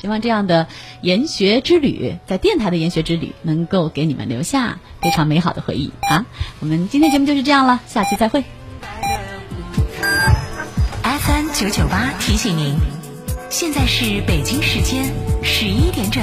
希望这样的研学之旅，在电台的研学之旅，能够给你们留下非常美好的回忆啊！我们今天节目就是这样了，下期再会。FM 九九八提醒您，现在是北京时间十一点整。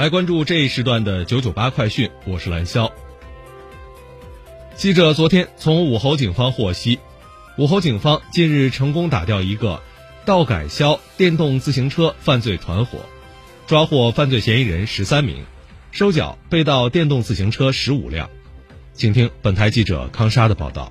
来关注这一时段的九九八快讯，我是蓝霄。记者昨天从武侯警方获悉，武侯警方近日成功打掉一个盗改销电动自行车犯罪团伙，抓获犯罪嫌疑人十三名，收缴被盗电动自行车十五辆。请听本台记者康沙的报道。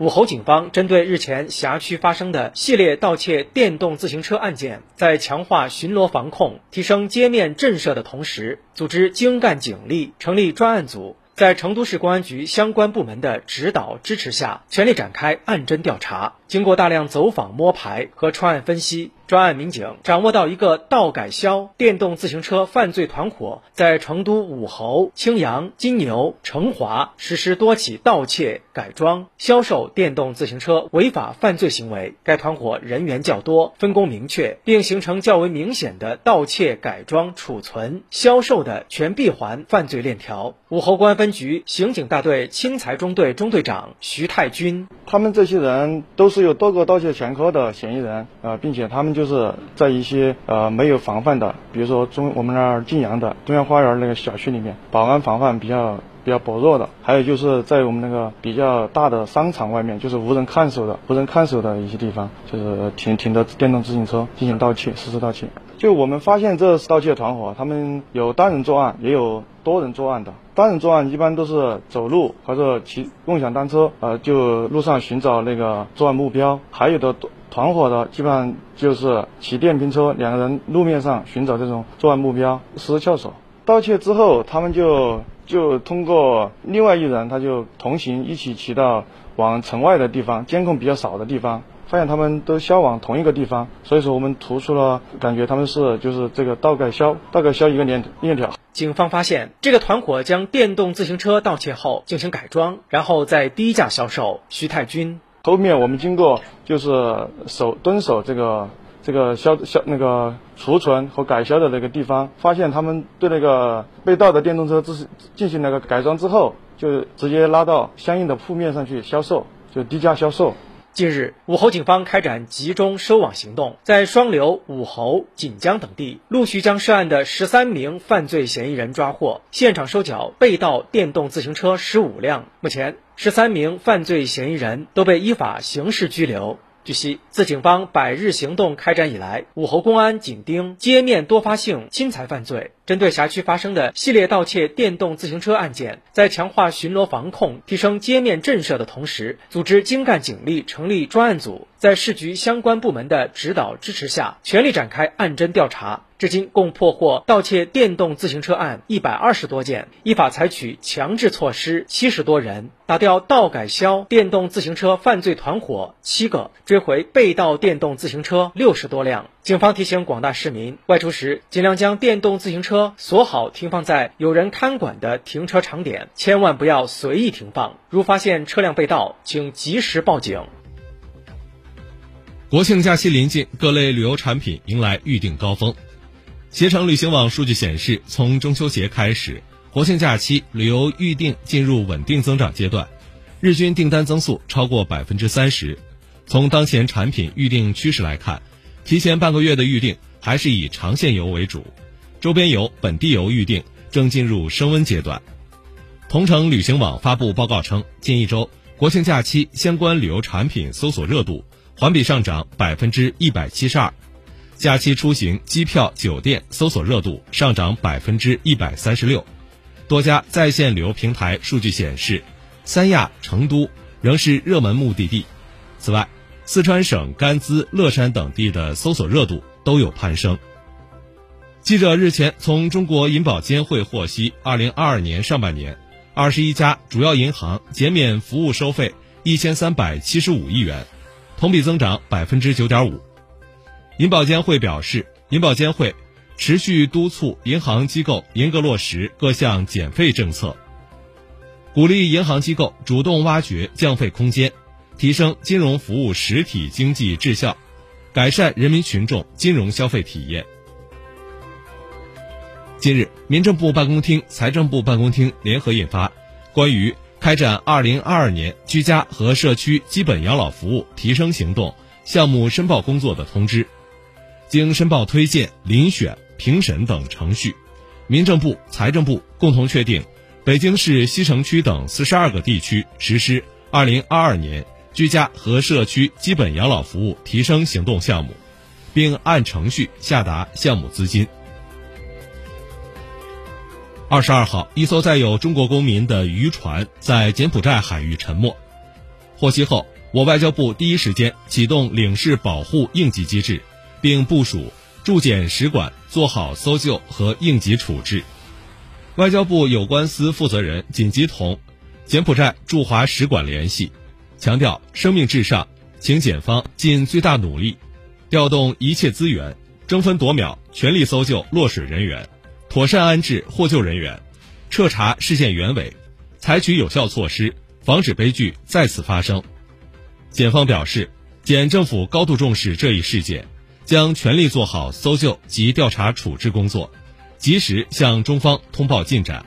武侯警方针对日前辖区发生的系列盗窃电动自行车案件，在强化巡逻防控、提升街面震慑的同时，组织精干警力，成立专案组，在成都市公安局相关部门的指导支持下，全力展开案侦调查。经过大量走访摸排和专案分析。专案民警掌握到一个盗改销电动自行车犯罪团伙在成都武侯、青阳、金牛、成华实施多起盗窃、改装、销售电动自行车违法犯罪行为。该团伙人员较多，分工明确，并形成较为明显的盗窃、改装、储存、销售的全闭环犯罪链条。武侯公安分局刑警大队轻财中队中队长徐太军：他们这些人都是有多个盗窃前科的嫌疑人啊，并且他们就。是在一些呃没有防范的，比如说中我们那儿晋阳的中央花园那个小区里面，保安防范比较比较薄弱的，还有就是在我们那个比较大的商场外面，就是无人看守的、无人看守的一些地方，就是停停的电动自行车进行盗窃，实施盗窃。就我们发现这盗窃团伙，他们有单人作案，也有多人作案的。单人作案一般都是走路或者骑共享单车，呃，就路上寻找那个作案目标。还有的。团伙的基本上就是骑电瓶车，两个人路面上寻找这种作案目标，实施撬锁。盗窃之后，他们就就通过另外一人，他就同行一起骑到往城外的地方，监控比较少的地方，发现他们都销往同一个地方，所以说我们突出了，感觉他们是就是这个倒盖销，倒盖销一个链链条。警方发现这个团伙将电动自行车盗窃后进行改装，然后再低价销售。徐太军。后面我们经过就是守蹲守这个这个销销那个储存和改销的那个地方，发现他们对那个被盗的电动车进进行那个改装之后，就直接拉到相应的铺面上去销售，就低价销售。近日，武侯警方开展集中收网行动，在双流、武侯、锦江等地陆续将涉案的十三名犯罪嫌疑人抓获，现场收缴被盗电动自行车十五辆。目前，十三名犯罪嫌疑人都被依法刑事拘留。据悉，自警方百日行动开展以来，武侯公安紧盯街面多发性侵财犯罪，针对辖区发生的系列盗窃电动自行车案件，在强化巡逻防控、提升街面震慑的同时，组织精干警力，成立专案组，在市局相关部门的指导支持下，全力展开案侦调查。至今共破获盗窃电动自行车案一百二十多件，依法采取强制措施七十多人，打掉盗改销电动自行车犯罪团伙七个，追回被盗电动自行车六十多辆。警方提醒广大市民，外出时尽量将电动自行车锁好，停放在有人看管的停车场点，千万不要随意停放。如发现车辆被盗，请及时报警。国庆假期临近，各类旅游产品迎来预订高峰。携程旅行网数据显示，从中秋节开始，国庆假期旅游预订进入稳定增长阶段，日均订单增速超过百分之三十。从当前产品预订趋势来看，提前半个月的预订还是以长线游为主，周边游、本地游预订正进入升温阶段。同程旅行网发布报告称，近一周国庆假期相关旅游产品搜索热度。环比上涨百分之一百七十二，假期出行机票、酒店搜索热度上涨百分之一百三十六。多家在线旅游平台数据显示，三亚、成都仍是热门目的地。此外，四川省甘孜、乐山等地的搜索热度都有攀升。记者日前从中国银保监会获悉，二零二二年上半年，二十一家主要银行减免服务收费一千三百七十五亿元。同比增长百分之九点五。银保监会表示，银保监会持续督促银行机构严格落实各项减费政策，鼓励银行机构主动挖掘降费空间，提升金融服务实体经济质效，改善人民群众金融消费体验。近日，民政部办公厅、财政部办公厅联合印发关于。开展二零二二年居家和社区基本养老服务提升行动项目申报工作的通知，经申报推荐、遴选、评审等程序，民政部、财政部共同确定北京市西城区等四十二个地区实施二零二二年居家和社区基本养老服务提升行动项目，并按程序下达项目资金。二十二号，一艘载有中国公民的渔船在柬埔寨海域沉没。获悉后，我外交部第一时间启动领事保护应急机制，并部署驻柬使馆做好搜救和应急处置。外交部有关司负责人紧急同柬埔寨驻华使馆联系，强调生命至上，请检方尽最大努力，调动一切资源，争分夺秒，全力搜救落水人员。妥善安置获救人员，彻查事件原委，采取有效措施，防止悲剧再次发生。检方表示，检政府高度重视这一事件，将全力做好搜救及调查处置工作，及时向中方通报进展。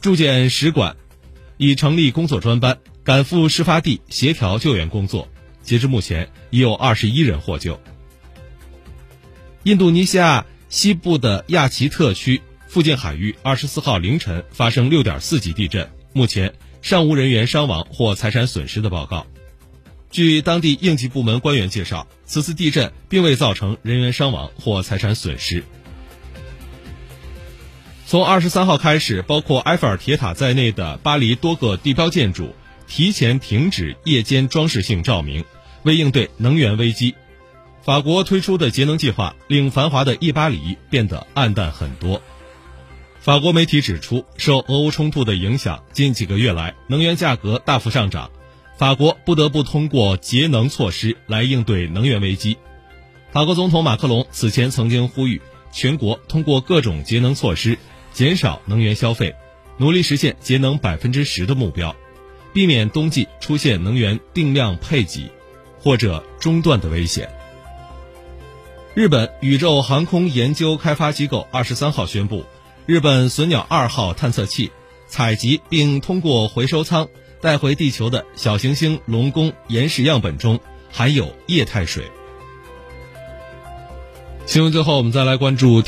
驻检使馆已成立工作专班，赶赴事发地协调救援工作。截至目前，已有二十一人获救。印度尼西亚。西部的亚齐特区附近海域，二十四号凌晨发生六点四级地震，目前尚无人员伤亡或财产损失的报告。据当地应急部门官员介绍，此次地震并未造成人员伤亡或财产损失。从二十三号开始，包括埃菲尔铁塔在内的巴黎多个地标建筑提前停止夜间装饰性照明，为应对能源危机。法国推出的节能计划令繁华的伊巴黎变得暗淡很多。法国媒体指出，受俄乌冲突的影响，近几个月来能源价格大幅上涨，法国不得不通过节能措施来应对能源危机。法国总统马克龙此前曾经呼吁全国通过各种节能措施减少能源消费，努力实现节能百分之十的目标，避免冬季出现能源定量配给或者中断的危险。日本宇宙航空研究开发机构二十三号宣布，日本隼鸟二号探测器采集并通过回收舱带回地球的小行星龙宫岩石样本中含有液态水。新闻最后，我们再来关注。